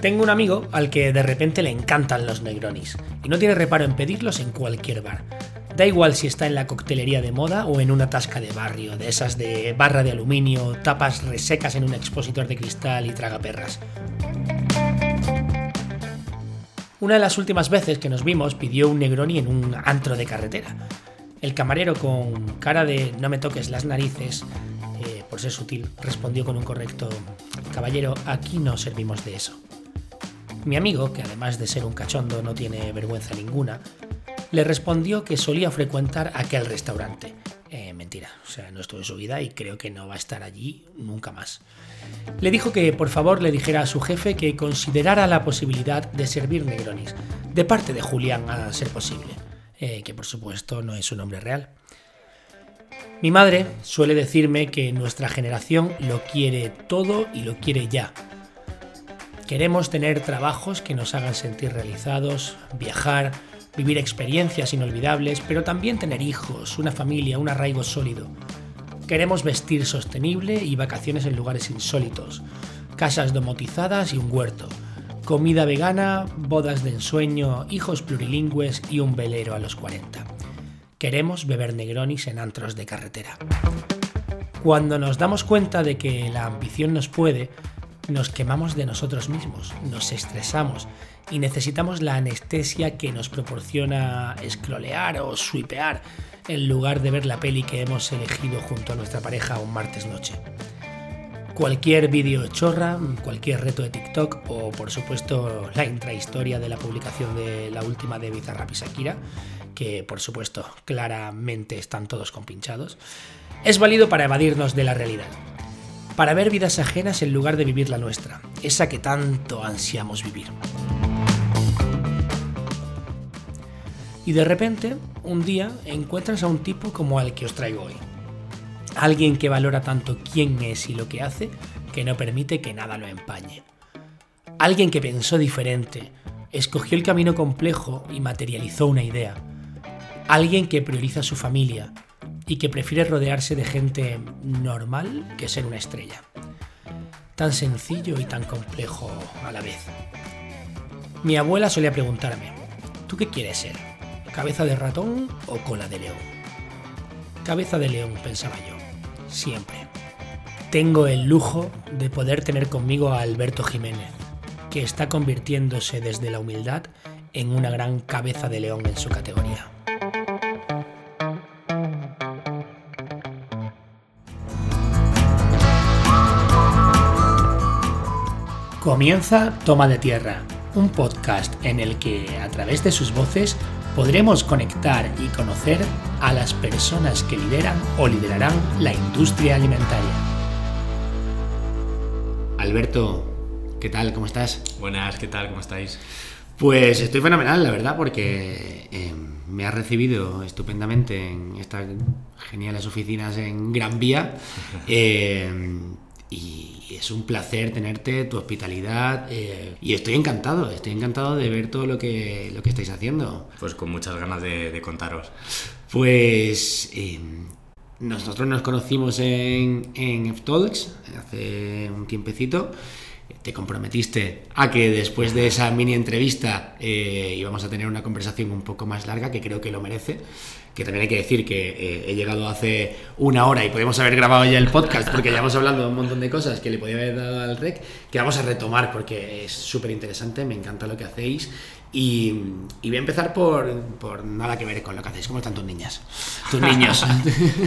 Tengo un amigo al que de repente le encantan los Negronis y no tiene reparo en pedirlos en cualquier bar. Da igual si está en la coctelería de moda o en una tasca de barrio, de esas de barra de aluminio, tapas resecas en un expositor de cristal y tragaperras. Una de las últimas veces que nos vimos pidió un Negroni en un antro de carretera. El camarero con cara de no me toques las narices, eh, por ser sutil, respondió con un correcto Caballero, aquí no servimos de eso. Mi amigo, que además de ser un cachondo no tiene vergüenza ninguna, le respondió que solía frecuentar aquel restaurante. Eh, mentira, o sea, no estuvo en su vida y creo que no va a estar allí nunca más. Le dijo que por favor le dijera a su jefe que considerara la posibilidad de servir Negronis, de parte de Julián a ser posible, eh, que por supuesto no es un nombre real. Mi madre suele decirme que nuestra generación lo quiere todo y lo quiere ya. Queremos tener trabajos que nos hagan sentir realizados, viajar, vivir experiencias inolvidables, pero también tener hijos, una familia, un arraigo sólido. Queremos vestir sostenible y vacaciones en lugares insólitos, casas domotizadas y un huerto, comida vegana, bodas de ensueño, hijos plurilingües y un velero a los 40. Queremos beber negronis en antros de carretera. Cuando nos damos cuenta de que la ambición nos puede, nos quemamos de nosotros mismos, nos estresamos y necesitamos la anestesia que nos proporciona scrollear o swipear en lugar de ver la peli que hemos elegido junto a nuestra pareja un martes noche. Cualquier vídeo chorra, cualquier reto de TikTok o por supuesto la intrahistoria de la publicación de la última de Bizarrap y Shakira, que por supuesto claramente están todos compinchados, es válido para evadirnos de la realidad para ver vidas ajenas en lugar de vivir la nuestra, esa que tanto ansiamos vivir. Y de repente, un día, encuentras a un tipo como al que os traigo hoy. Alguien que valora tanto quién es y lo que hace, que no permite que nada lo empañe. Alguien que pensó diferente, escogió el camino complejo y materializó una idea. Alguien que prioriza su familia, y que prefiere rodearse de gente normal que ser una estrella. Tan sencillo y tan complejo a la vez. Mi abuela solía preguntarme, ¿tú qué quieres ser? ¿Cabeza de ratón o cola de león? Cabeza de león, pensaba yo, siempre. Tengo el lujo de poder tener conmigo a Alberto Jiménez, que está convirtiéndose desde la humildad en una gran cabeza de león en su categoría. Comienza Toma de Tierra, un podcast en el que a través de sus voces podremos conectar y conocer a las personas que lideran o liderarán la industria alimentaria. Alberto, ¿qué tal? ¿Cómo estás? Buenas, ¿qué tal? ¿Cómo estáis? Pues estoy fenomenal, la verdad, porque eh, me has recibido estupendamente en estas geniales oficinas en Gran Vía. Eh, y es un placer tenerte, tu hospitalidad eh, y estoy encantado, estoy encantado de ver todo lo que, lo que estáis haciendo. Pues con muchas ganas de, contaros. Pues em, nosotros nos conocimos en, en F-Talks hace un tiempecito te comprometiste a que después de esa mini entrevista eh, íbamos a tener una conversación un poco más larga, que creo que lo merece. Que también hay que decir que eh, he llegado hace una hora y podemos haber grabado ya el podcast porque ya hemos hablado de un montón de cosas que le podía haber dado al rec, que vamos a retomar porque es súper interesante, me encanta lo que hacéis y, voy a empezar por, por, nada que ver con lo que hacéis. ¿Cómo están tus niñas? Tus niños.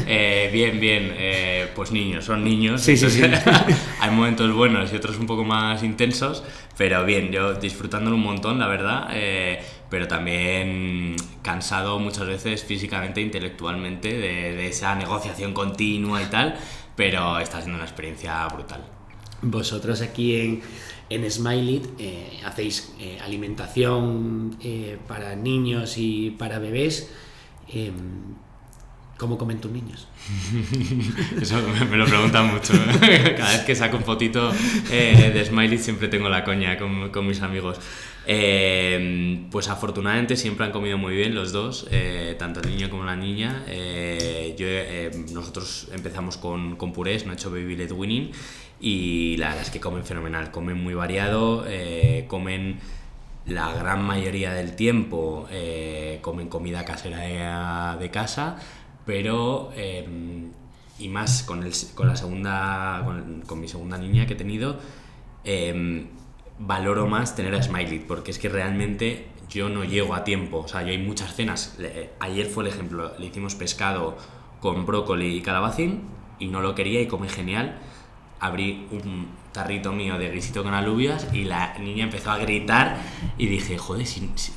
Eh, bien, bien. Eh, pues niños, son niños. Sí, sí, sí. hay momentos buenos y otros un poco más intensos, pero bien, yo disfrutándolo un montón, la verdad. Eh, pero también cansado muchas veces físicamente, intelectualmente, de, de esa negociación continua y tal, pero está siendo una experiencia brutal. Vosotros aquí en en Smiley eh, hacéis eh, alimentación eh, para niños y para bebés. Em, ¿Cómo comen tus niños? Eso me, lo preguntan mucho. Cada vez que saco un fotito eh, de Smiley siempre tengo la coña con, con mis amigos. Eh, pues afortunadamente siempre han comido muy bien los dos, eh, tanto el niño como la niña. yo, nosotros empezamos con, con purés, no he hecho baby led winning y la verdad es que comen fenomenal, comen muy variado, comen la gran mayoría del tiempo, comen comida casera de casa pero em, y más con, el, con la segunda con, mi segunda niña que he tenido eh, valoro más tener a Smiley porque es que realmente yo no llego a tiempo o sea yo hay muchas cenas ayer fue el ejemplo le hicimos pescado con brócoli y calabacín y no lo quería y come genial abrí un tarrito mío de guisito con alubias y la niña empezó a gritar y dije, joder,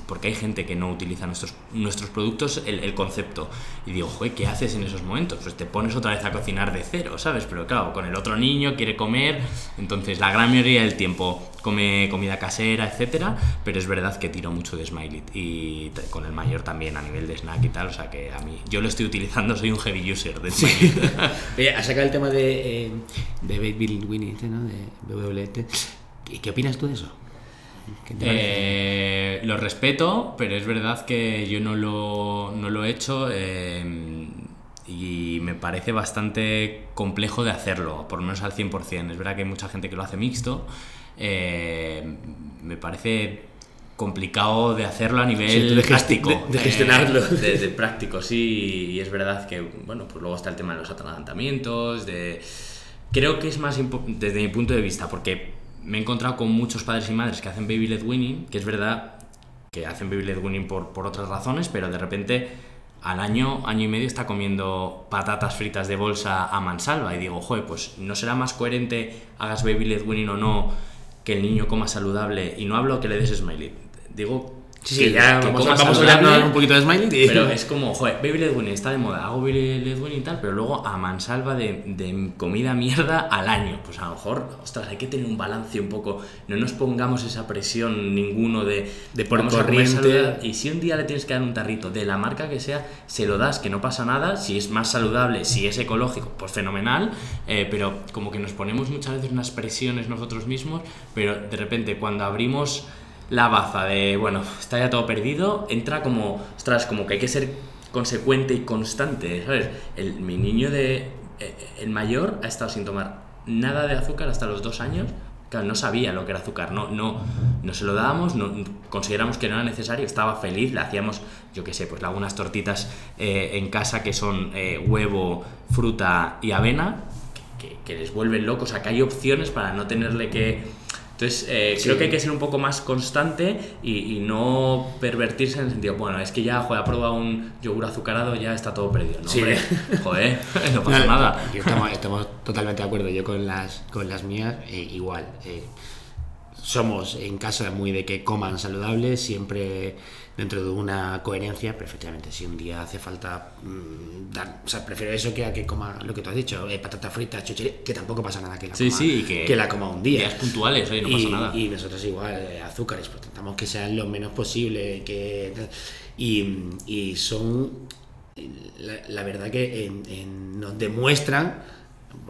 porque hay gente que no utiliza nuestros, nuestros productos, el, concepto. Y digo, joder, ¿qué haces en esos momentos? Pues te pones otra vez a cocinar de cero, ¿sabes? Pero claro, con el otro niño quiere comer, entonces la gran mayoría del tiempo come comida casera, etcétera, pero es verdad que tiro mucho de Smiley y con el mayor también a nivel de snack y tal, o sea que a mí, yo lo estoy utilizando, soy un heavy user de Smiley. Oye, has sacado el tema de, eh, de Baby Winnie, ¿no? De WLT. ¿Qué, ¿Qué opinas tú de eso? Eh, lo respeto, pero es verdad que yo no lo, no lo he hecho eh, y me parece bastante complejo de hacerlo, por lo menos al 100%. Es verdad que hay mucha gente que lo hace mixto. Eh, me parece complicado de hacerlo a nivel de práctico. De, gestionarlo. de, práctico, sí. Y es verdad que, bueno, pues luego está el tema de los atragantamientos, de Creo que es más desde mi punto de vista, porque me he encontrado con muchos padres y madres que hacen baby led winning, que es verdad que hacen baby led winning por, por otras razones, pero de repente al año, año y medio está comiendo patatas fritas de bolsa a mansalva y digo, joder, pues no será más coherente hagas baby led winning o no que el niño coma saludable y no hablo que le des smiley. Digo Sí, sí, ya vamos, vamos a hablar un poquito de Smiley. Pero es como, joder, Baby Led Winning está de moda, hago Baby Led Winning y tal, pero luego a mansalva de, de, comida mierda al año. Pues a lo mejor, ostras, hay que tener un balance un poco. No nos pongamos esa presión ninguno de, de por corriente. Y si un día le tienes que dar un tarrito de la marca que sea, se lo das, que no pasa nada. Si es más saludable, si es ecológico, pues fenomenal. Eh, pero como que nos ponemos muchas veces unas presiones nosotros mismos, pero de repente cuando abrimos la baza de, bueno, está ya todo perdido, entra como, ostras, como que hay que ser consecuente y constante, ¿sabes? El, mi niño de, eh, el mayor ha estado sin tomar nada de azúcar hasta los dos años, claro, no sabía lo que era azúcar, no, no, no se lo dábamos, no, consideramos que no era necesario, estaba feliz, le hacíamos, yo qué sé, pues algunas tortitas eh, en casa que son eh, huevo, fruta y avena, que, que, les vuelven locos, o sea, que hay opciones para no tenerle que entonces, eh, creo que hay que ser un poco más constante y, no pervertirse en el sentido, bueno, es que ya, joder, ha probado un yogur azucarado, ya está todo perdido. No, hombre, joder, no pasa nada. Estamos, totalmente de acuerdo. Yo con las, con las mías, eh, igual. Eh, somos en casa muy de que coman saludable, siempre dentro de una coherencia, perfectamente. Si un día hace falta mm, dar, o sea, prefiero eso que a que coma lo que tú has dicho, eh, patata frita, chuchería, que tampoco pasa nada que la, sí, coma, sí, que, la coma un día. Días puntuales, oye, no y, pasa nada. Y nosotros igual, eh, azúcares, pues tratamos que sean lo menos posible, que y, y son, la, la, verdad que en, en, nos demuestran,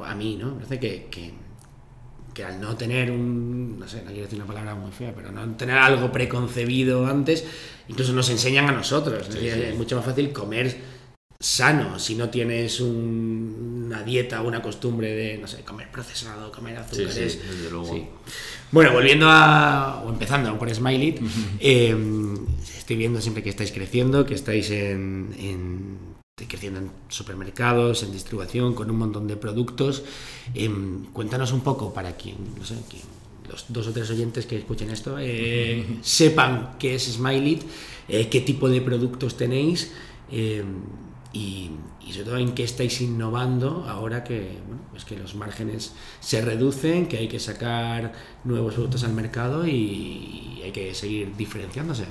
a mí, ¿no? Me parece que, que que al no tener un, no sé, no quiero decir una palabra muy fea, pero no tener algo preconcebido antes, incluso nos enseñan a nosotros. Sí, es, sí. es, mucho más fácil comer sano si no tienes un, una dieta o una costumbre de, no sé, comer procesado, comer azúcares. Sí, desde luego. Bueno, volviendo a, o empezando por Smiley, eh, estoy viendo siempre que estáis creciendo, que estáis en, en creciendo en supermercados, en distribución, con un montón de productos. Eh, cuéntanos un poco para quien, no sé, quien, los dos o tres oyentes que escuchen esto eh, sepan qué es Smiley, eh, qué tipo de productos tenéis eh, y, y, sobre todo en qué estáis innovando ahora que, bueno, pues que los márgenes se reducen, que hay que sacar nuevos productos al mercado y, y hay que seguir diferenciándose.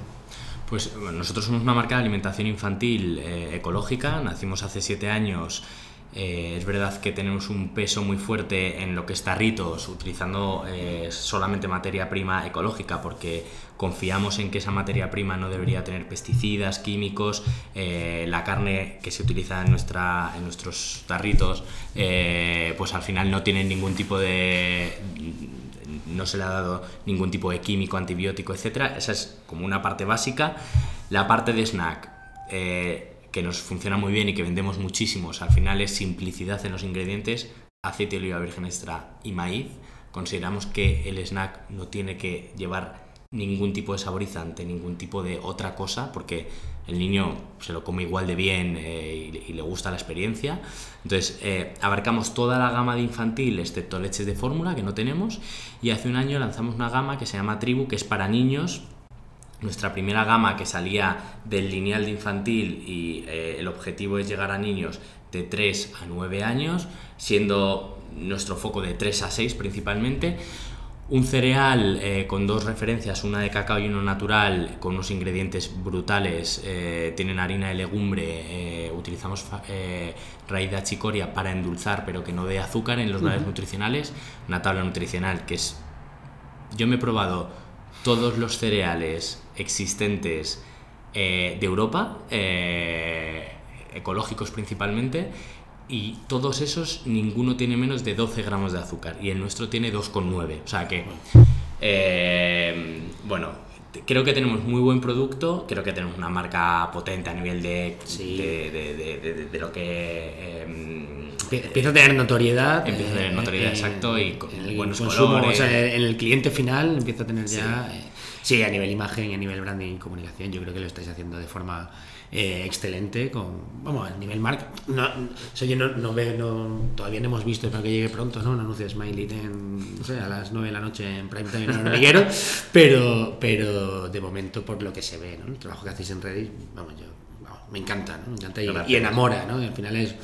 Pues nosotros somos una marca de alimentación infantil eh, ecológica, nacimos hace siete años Eh, es verdad que tenemos un peso muy fuerte en lo que es tarritos, utilizando eh, solamente materia prima ecológica, porque confiamos en que esa materia prima no debería tener pesticidas, químicos, la carne que se utiliza en, nuestra, en nuestros tarritos, pues al final no tiene ningún tipo de no se le ha dado ningún tipo de químico, antibiótico, etc. Esa es como una parte básica. La parte de snack, que nos funciona muy bien y que vendemos muchísimos, al final es simplicidad en los ingredientes, aceite de oliva virgen extra y maíz. Consideramos que el snack no tiene que llevar ningún tipo de saborizante, ningún tipo de otra cosa, porque el niño se lo come igual de bien eh, y, le gusta la experiencia. Entonces, eh, abarcamos toda la gama de infantil, excepto leches de fórmula, que no tenemos, y hace un año lanzamos una gama que se llama Tribu, que es para niños, nuestra primera gama que salía del lineal de infantil y eh, el objetivo es llegar a niños de 3 a 9 años, siendo nuestro foco de 3 a 6 principalmente. Un cereal eh, con dos referencias, una de cacao y uno natural, con unos ingredientes brutales. Eh, tienen harina de legumbre, utilizamos raíz de achicoria para endulzar, pero que no dé azúcar en los valores nutricionales. Una tabla nutricional que es. Yo me he probado todos los cereales existentes eh, de Europa, eh, ecológicos principalmente, y todos esos ninguno tiene menos de 12 gramos de azúcar y el nuestro tiene 2,9. O sea que, eh, bueno, creo que tenemos muy buen producto, creo que tenemos una marca potente a nivel de, de, lo que... empieza a tener notoriedad. Empieza a tener notoriedad, exacto, y con buenos consumo, colores. O sea, en el cliente final empieza a tener ya... Sí, a nivel imagen y a nivel branding y comunicación, yo creo que lo estáis haciendo de forma eh, excelente. Con, vamos, a nivel marca. No, yo no, no veo, todavía no hemos visto, para que llegue pronto, ¿no? Un anuncio de Smiley en, no sé, a las 9 de la noche en Prime Time en el hormiguero, pero, pero de momento, por lo que se ve, ¿no? El trabajo que hacéis en Reddit, vamos, yo, me encanta, ¿no? Me encanta y, enamora, ¿no? al final es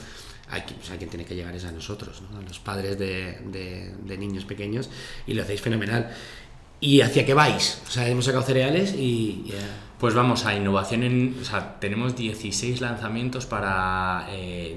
hay, o sea, quien tiene que llegar es a nosotros, ¿no? a los padres de, de, de, niños pequeños, y lo hacéis fenomenal. ¿Y hacia qué vais? O sea, hemos sacado cereales y... Pues vamos a innovación en... O sea, tenemos 16 lanzamientos para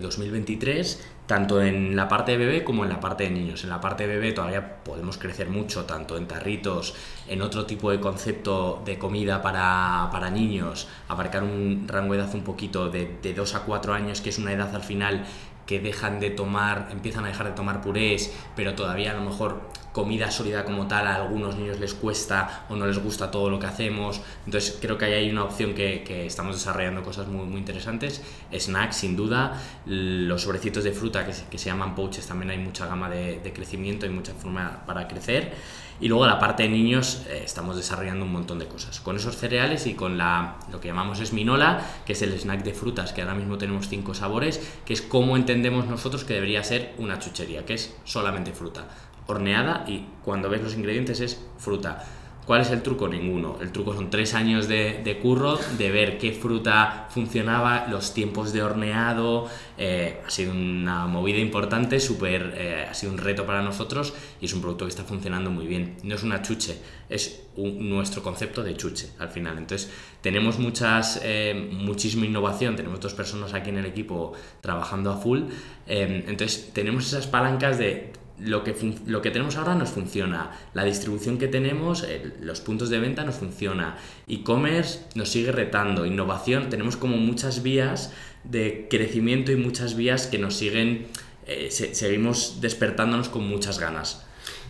2023, eh, tanto en la parte de bebé como en la parte de niños. En la parte de bebé todavía podemos crecer mucho, tanto en tarritos, en otro tipo de concepto de comida para, para niños, abarcar un rango de edad un poquito de, de 2 a 4 años, que es una edad al final que dejan de tomar, empiezan a dejar de tomar purés, pero todavía a lo mejor comida sólida como tal a algunos niños les cuesta o no les gusta todo lo que hacemos. Entonces creo que ahí hay una opción que, que estamos desarrollando cosas muy, muy interesantes. Snacks, sin duda. Los sobrecitos de fruta que se, que se llaman pouches, también hay mucha gama de, crecimiento y mucha forma para crecer. Y luego la parte de niños eh, estamos desarrollando un montón de cosas. Con esos cereales y con la, lo que llamamos esminola, que es el snack de frutas, que ahora mismo tenemos cinco sabores, que es como entendemos nosotros que debería ser una chuchería, que es solamente fruta, horneada y cuando ves los ingredientes es fruta ¿Cuál es el truco? Ninguno. El truco son tres años de, curro, de ver qué fruta funcionaba, los tiempos de horneado. Eh, ha sido una movida importante, super, eh, ha sido un reto para nosotros y es un producto que está funcionando muy bien. No es una chuche, es nuestro concepto de chuche al final. Entonces, tenemos muchas, eh, muchísima innovación, tenemos dos personas aquí en el equipo trabajando a full. entonces, tenemos esas palancas de lo que, lo que tenemos ahora nos funciona, la distribución que tenemos, los puntos de venta nos funciona, e-commerce nos sigue retando, innovación, tenemos como muchas vías de crecimiento y muchas vías que nos siguen, eh, seguimos despertándonos con muchas ganas.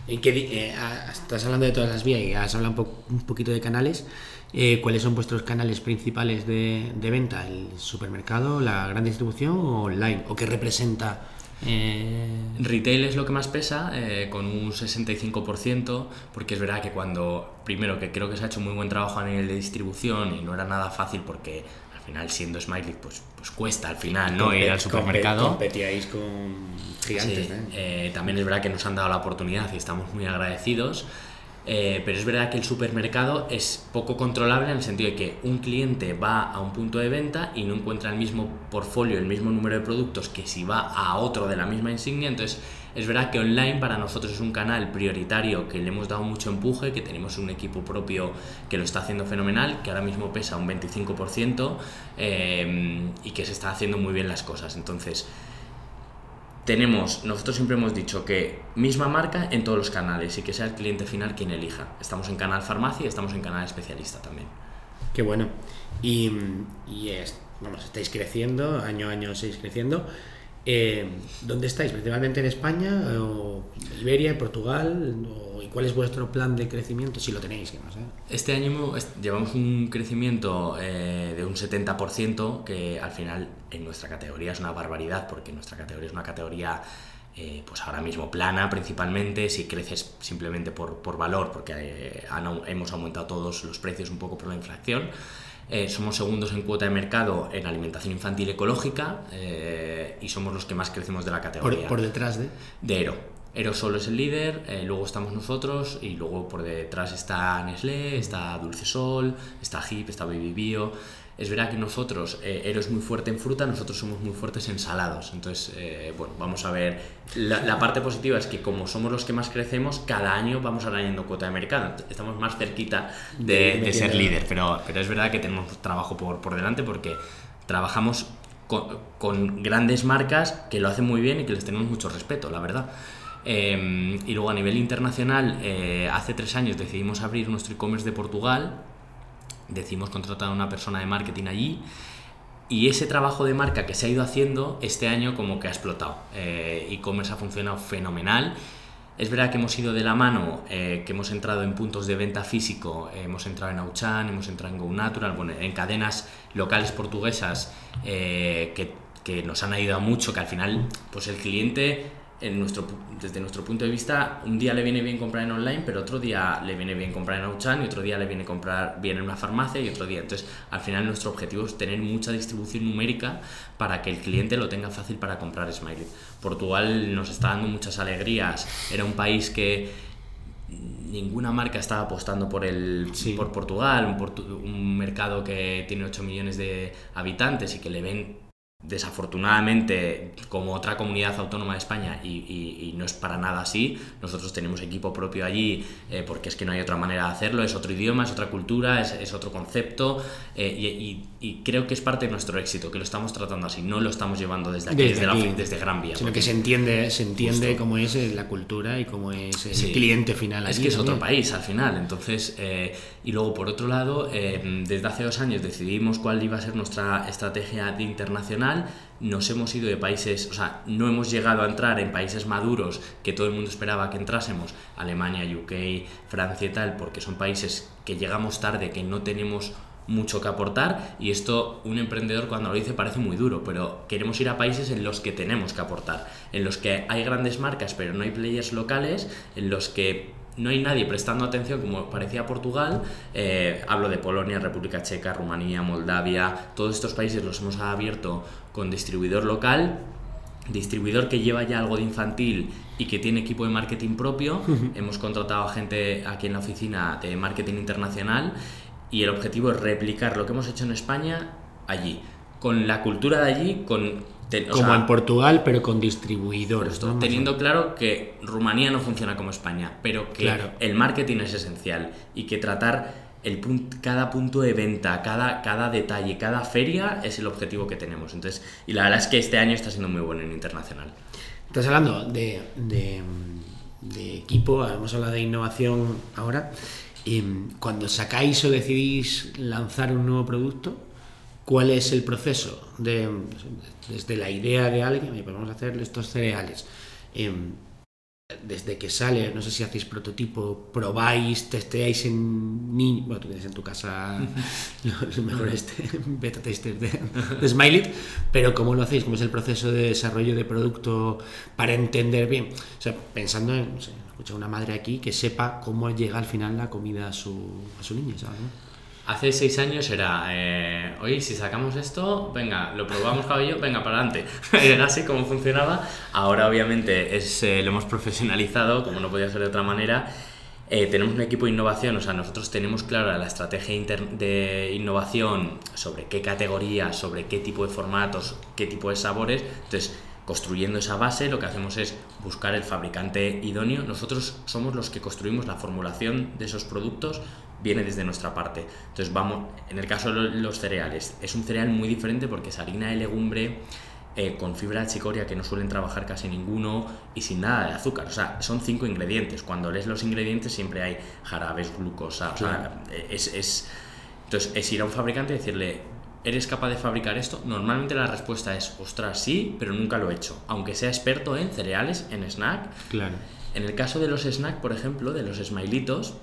¿En qué, eh, estás hablando de todas las vías y has hablado un, poquito de canales. Eh, ¿Cuáles son vuestros canales principales de, de, venta? ¿El supermercado, la gran distribución o online? ¿O qué representa eh, Retail es lo que más pesa, eh, con un 65%, porque es verdad que cuando, primero que creo que se ha hecho muy buen trabajo a nivel de distribución y no era nada fácil porque al final siendo Smiley pues, pues cuesta al final no ir al supermercado. Competíais con gigantes. ¿eh? también es verdad que nos han dado la oportunidad y estamos muy agradecidos. Eh, pero es verdad que el supermercado es poco controlable en el sentido de que un cliente va a un punto de venta y no encuentra el mismo portfolio, el mismo número de productos que si va a otro de la misma insignia. Entonces, es verdad que online para nosotros es un canal prioritario que le hemos dado mucho empuje, que tenemos un equipo propio que lo está haciendo fenomenal, que ahora mismo pesa un 25% eh, y que se está haciendo muy bien las cosas. Entonces, tenemos, nosotros siempre hemos dicho que misma marca en todos los canales y que sea el cliente final quien elija. Estamos en canal farmacia y estamos en canal especialista también. Qué bueno. Y, y es, vamos, estáis creciendo, año a año seguís creciendo. Eh, ¿Dónde estáis? ¿Principalmente en España, o Iberia, Portugal? ¿Y cuál es vuestro plan de crecimiento? Si lo tenéis, que no sé. Este año llevamos un crecimiento eh, de un 70%, que al final en nuestra categoría es una barbaridad, porque nuestra categoría es una categoría eh, pues ahora mismo plana principalmente, si creces simplemente por, por valor, porque hemos aumentado todos los precios un poco por la inflación. Eh, somos segundos en cuota de mercado en alimentación infantil ecológica eh, y somos los que más crecemos de la categoría. ¿Por, detrás de? De Ero. Ero solo es el líder, eh, luego estamos nosotros y luego por detrás está Nestlé, está Dulce Sol, está HIP, está Baby Bio. Es verdad que nosotros, eh, Ero es muy fuerte en fruta, nosotros somos muy fuertes en salados. Entonces, eh, bueno, vamos a ver. La, parte positiva es que como somos los que más crecemos, cada año vamos añadiendo cuota de mercado. Estamos más cerquita de, ser líder. Pero, pero es verdad que tenemos trabajo por, por delante porque trabajamos con, grandes marcas que lo hacen muy bien y que les tenemos mucho respeto, la verdad. Em, y luego a nivel internacional, eh, hace tres años decidimos abrir nuestro e-commerce de Portugal decimos contratar a una persona de marketing allí y ese trabajo de marca que se ha ido haciendo este año como que ha explotado. Eh, e-commerce ha funcionado fenomenal. Es verdad que hemos ido de la mano, eh, que hemos entrado en puntos de venta físico, eh, hemos entrado en Auchan, hemos entrado en Go Natural, bueno, en cadenas locales portuguesas que, que, nos han ayudado mucho, que al final pues el cliente nuestro, desde nuestro punto de vista, un día le viene bien comprar en online, pero otro día le viene bien comprar en Auchan y otro día le viene comprar bien en una farmacia y otro día. Entonces, al final nuestro objetivo es tener mucha distribución numérica para que el cliente lo tenga fácil para comprar Smiley. Portugal nos está dando muchas alegrías. Era un país que ninguna marca estaba apostando por el por Portugal, un, un mercado que tiene 8 millones de habitantes y que le ven Desafortunadamente, como otra comunidad autónoma de España, y, no es para nada así, nosotros tenemos equipo propio allí eh, porque es que no hay otra manera de hacerlo, es otro idioma, es otra cultura, es, otro concepto, eh, y, creo que es parte de nuestro éxito, que lo estamos tratando así, no lo estamos llevando desde aquí, desde, Gran Vía. Sino que se entiende, se entiende cómo es eh, la cultura y cómo es el cliente final. Es que es otro país al final, entonces, y luego por otro lado, desde hace dos años decidimos cuál iba a ser nuestra estrategia de internacional. Nos hemos ido de países, o sea, no hemos llegado a entrar en países maduros que todo el mundo esperaba que entrásemos, Alemania, UK, Francia y tal, porque son países que llegamos tarde, que no tenemos mucho que aportar. Y esto un emprendedor cuando lo dice parece muy duro, pero queremos ir a países en los que tenemos que aportar, en los que hay grandes marcas pero no hay players locales, en los que no hay nadie prestando atención como parecía Portugal. Eh, hablo de Polonia, República Checa, Rumanía, Moldavia. Todos estos países los hemos abierto con distribuidor local. Distribuidor que lleva ya algo de infantil y que tiene equipo de marketing propio. Hemos contratado a gente aquí en la oficina de marketing internacional y el objetivo es replicar lo que hemos hecho en España allí. Con la cultura de allí, con como en Portugal, pero con distribuidores. Teniendo claro que Rumanía no funciona como España, pero que el marketing es esencial y que tratar el cada punto de venta, cada, cada detalle, cada feria es el objetivo que tenemos. Entonces, y la verdad es que este año está siendo muy bueno en internacional. Estás hablando de, de, de equipo, hemos hablado de innovación ahora. Y cuando sacáis o decidís lanzar un nuevo producto, cuál es el proceso de, desde la idea de alguien, pues vamos a hacer estos cereales. Em, desde que sale, no sé si hacéis prototipo, probáis, testeáis en niños, bueno, tú tienes en tu casa los mejores beta testers de, de Smiley, pero ¿cómo lo hacéis? ¿Cómo es el proceso de desarrollo de producto para entender bien? O sea, pensando en, no sé, escucha una madre aquí que sepa cómo llega al final la comida a su, a su niña, ¿sabes? Hace seis años era, eh, oye, si sacamos esto, venga, lo probamos cabello, venga, para adelante. era así como funcionaba. Ahora obviamente es, eh, lo hemos profesionalizado, como no podía ser de otra manera. Eh, tenemos un equipo de innovación, o sea, nosotros tenemos clara la estrategia de innovación sobre qué categorías, sobre qué tipo de formatos, qué tipo de sabores. Entonces, construyendo esa base, lo que hacemos es buscar el fabricante idóneo. Nosotros somos los que construimos la formulación de esos productos viene desde nuestra parte. Entonces vamos, en el caso de los cereales, es un cereal muy diferente porque es harina de legumbre, eh, con fibra de chicoria que no suelen trabajar casi ninguno y sin nada de azúcar. O sea, son cinco ingredientes. Cuando lees los ingredientes siempre hay jarabes, glucosa. O sea, es, es, entonces es ir a un fabricante y decirle, ¿eres capaz de fabricar esto? Normalmente la respuesta es, ostras, sí, pero nunca lo he hecho. Aunque sea experto en cereales, en snack. Claro. En el caso de los snack, por ejemplo, de los smilitos,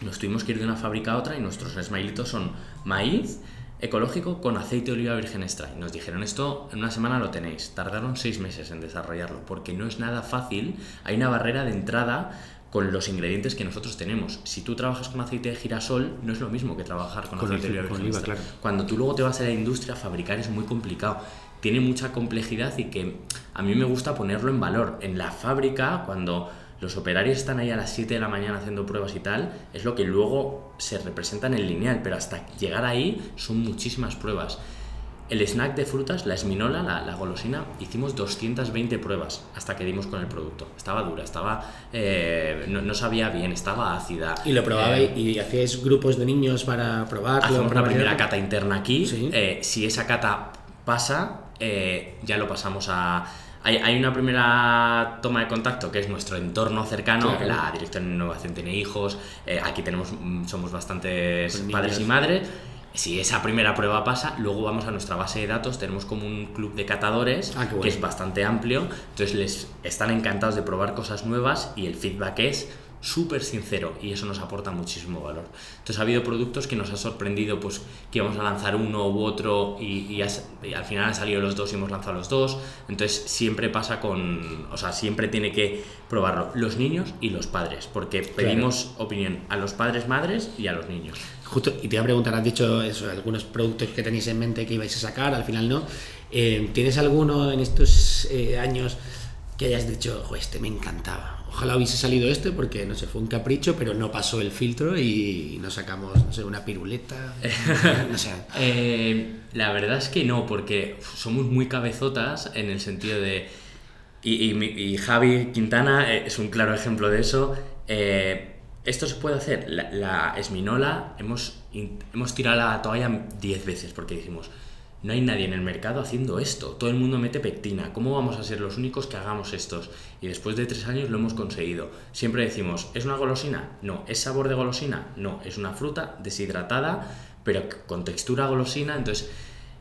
nos tuvimos que ir de una fábrica a otra y nuestros smilitos son maíz, ecológico con aceite de oliva virgen extra. Y nos dijeron esto en una semana lo tenéis. Tardaron seis meses en desarrollarlo porque no es nada fácil. Hay una barrera de entrada con los ingredientes que nosotros tenemos. Si tú trabajas con aceite de girasol, no es lo mismo que trabajar con, aceite de oliva. Cuando tú luego te vas a la industria, fabricar es muy complicado. Tiene mucha complejidad y que a mí me gusta ponerlo en valor. En la fábrica, cuando los operarios están ahí a las 7 de la mañana haciendo pruebas y tal, es lo que luego se representa en el lineal, pero hasta llegar ahí son muchísimas pruebas. El snack de frutas, la esminola, la, golosina, hicimos 220 pruebas hasta que dimos con el producto. Estaba dura, estaba eh, no, sabía bien, estaba ácida. ¿Y lo probabais eh, y hacíais grupos de niños para probarlo? Hacemos una primera cata interna aquí. Eh, si esa cata pasa, ya lo pasamos a hay, una primera toma de contacto que es nuestro entorno cercano, la dirección de innovación tiene hijos, eh, aquí tenemos mm, somos bastantes padres y madres. Si esa primera prueba pasa, luego vamos a nuestra base de datos, tenemos como un club de catadores ah, que es bastante amplio, entonces les están encantados de probar cosas nuevas y el feedback es súper sincero y eso nos aporta muchísimo valor. Entonces ha habido productos que nos ha sorprendido pues que íbamos a lanzar uno u otro y, al final han salido los dos y hemos lanzado los dos. Entonces siempre pasa con, o sea, siempre tiene que probarlo los niños y los padres, porque pedimos opinión a los padres, madres y a los niños. Justo, y te iba a preguntar, has dicho eso, algunos productos que tenéis en mente que ibais a sacar, al final no. Eh, ¿Tienes alguno en estos eh, años que hayas dicho, este me encantaba? Ojalá hubiese salido este porque, no sé, fue un capricho, pero no pasó el filtro y nos sacamos, no sé, una piruleta. no sé. Eh, la verdad es que no, porque somos muy cabezotas en el sentido de... Y, Javi Quintana es un claro ejemplo de eso. Eh, esto se puede hacer. La, la Esminola hemos, hemos tirado la toalla 10 veces porque dijimos, no hay nadie en el mercado haciendo esto. Todo el mundo mete pectina. ¿Cómo vamos a ser los únicos que hagamos estos? Y después de tres años lo hemos conseguido. Siempre decimos, ¿es una golosina? No. ¿Es sabor de golosina? No. Es una fruta deshidratada, pero con textura golosina. Entonces,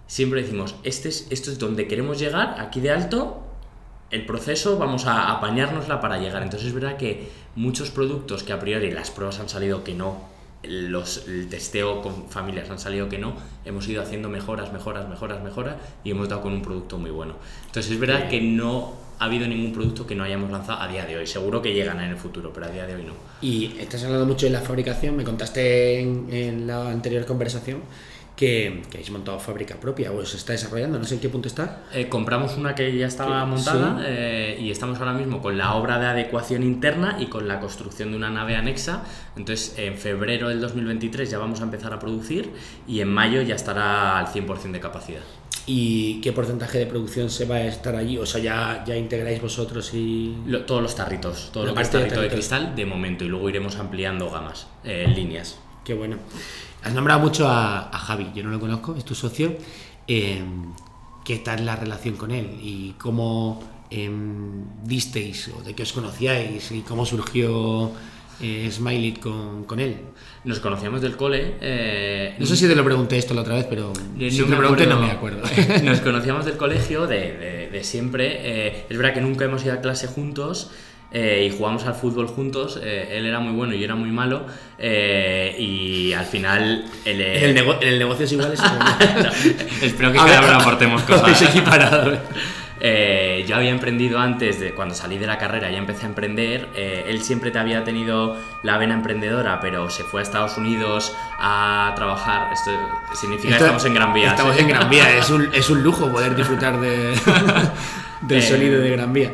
siempre decimos, este es, esto es donde queremos llegar, aquí de alto. El proceso vamos a apañárnosla para llegar. Entonces es verdad que muchos productos que a priori las pruebas han salido que no los, el testeo con familias han salido que no, hemos ido haciendo mejoras, mejoras, mejoras, mejoras y hemos dado con un producto muy bueno. Entonces es verdad que no ha habido ningún producto que no hayamos lanzado a día de hoy. Seguro que llegan en el futuro, pero a día de hoy no. Y estás hablando mucho de la fabricación, me contaste en, en la anterior conversación que, que, habéis montado fábrica propia o se está desarrollando, no sé en qué punto está. Eh, compramos una que ya estaba montada eh, y estamos ahora mismo con la obra de adecuación interna y con la construcción de una nave anexa. Entonces, en febrero del 2023 ya vamos a empezar a producir y en mayo ya estará al 100% de capacidad. ¿Y qué porcentaje de producción se va a estar allí? O sea, ya, ya integráis vosotros y... todos los tarritos, todo lo que es tarrito de, cristal de momento y luego iremos ampliando gamas, eh, líneas. Qué bueno. Has nombrado mucho a, Javi, yo no lo conozco, es tu socio. Eh, ¿Qué tal la relación con él? ¿Y cómo em, disteis o de qué os conocíais? ¿Y cómo surgió eh, Smiley con, con, él? Nos conocíamos del cole. Eh, no sé si te lo pregunté esto la otra vez, pero si te lo pregunté no me acuerdo. Nos conocíamos del colegio de, de, siempre. es verdad que nunca hemos ido a clase juntos. Eh, y jugamos al fútbol juntos. Eh, él era muy bueno y yo era muy malo. Eh, y al final. El, el, el negocio es igual. espero que cada uno aportemos cosas. equiparado. yo había emprendido antes de cuando salí de la carrera, ya empecé a emprender. él siempre te había tenido la vena emprendedora, pero se fue a Estados Unidos a trabajar. Esto significa que estamos en Gran Vía. Estamos en Gran Vía, es un, es un lujo poder disfrutar de, del sonido de Gran Vía.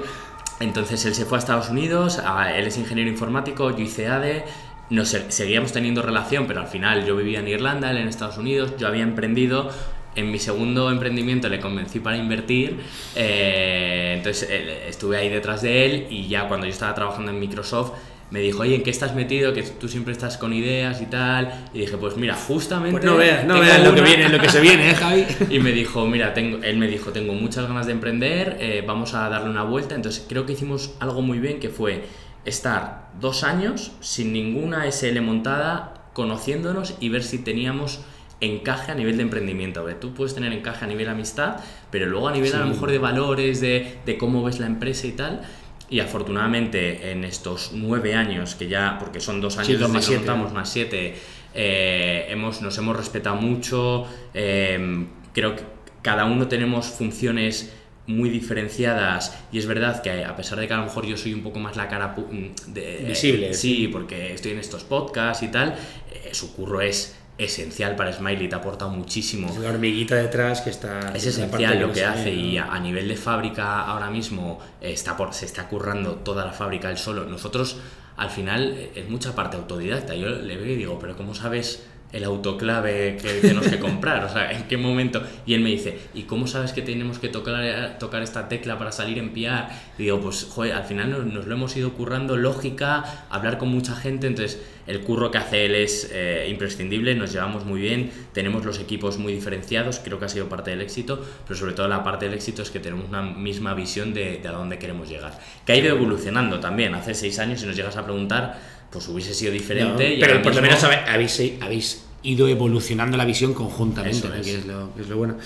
Entonces él se fue a Estados Unidos, él es ingeniero informático, yo hice ADE, nos seguíamos teniendo relación, pero al final yo vivía en Irlanda, él en Estados Unidos, yo había emprendido, en mi segundo emprendimiento le convencí para invertir, eh, entonces estuve ahí detrás de él y ya cuando yo estaba trabajando en Microsoft me dijo, oye, ¿en qué estás metido? Que tú siempre estás con ideas y tal. Y dije, pues mira, justamente... Pues no veas, no veas lo que viene, lo que se viene, ¿eh, Javi? y me dijo, mira, tengo, él me dijo, tengo muchas ganas de emprender, eh, vamos a darle una vuelta. Entonces creo que hicimos algo muy bien que fue estar dos años sin ninguna SL montada, conociéndonos y ver si teníamos encaje a nivel de emprendimiento. A ver, tú puedes tener encaje a nivel amistad, pero luego a nivel a lo mejor de valores, de, de cómo ves la empresa y tal. Y afortunadamente en estos nueve años, que ya, porque son dos años Sí, dos más siete, más siete, eh, hemos, nos hemos respetado mucho. eh, creo que cada uno tenemos funciones muy diferenciadas y es verdad que a pesar de que a lo mejor yo soy un poco más la cara pu- de, Visible, sí, porque estoy en estos podcasts y tal, eh, su curro es esencial para Smiley, te ha aportado muchísimo. La hormiguita detrás que está... Es esencial lo que hace ¿no? y a, a nivel de fábrica ahora mismo está por, se está currando toda la fábrica él solo. Nosotros al final es mucha parte autodidacta. Yo le veo y digo, pero ¿cómo sabes el autoclave que tenemos que comprar? O sea, ¿en qué momento? Y él me dice, ¿y cómo sabes que tenemos que tocar, tocar esta tecla para salir en PR? Y digo, pues joder, al final nos, lo hemos ido currando, lógica, hablar con mucha gente, entonces el curro que hace él es eh, imprescindible, nos llevamos muy bien, tenemos los equipos muy diferenciados, creo que ha sido parte del éxito, pero sobre todo la parte del éxito es que tenemos una misma visión de, de a dónde queremos llegar. Que ha ido evolucionando también, hace seis años, si nos llegas a preguntar, pues hubiese sido No, diferente. y pero por lo menos habéis, habéis ido evolucionando la visión conjuntamente, ¿no? es. que, es lo, es lo bueno.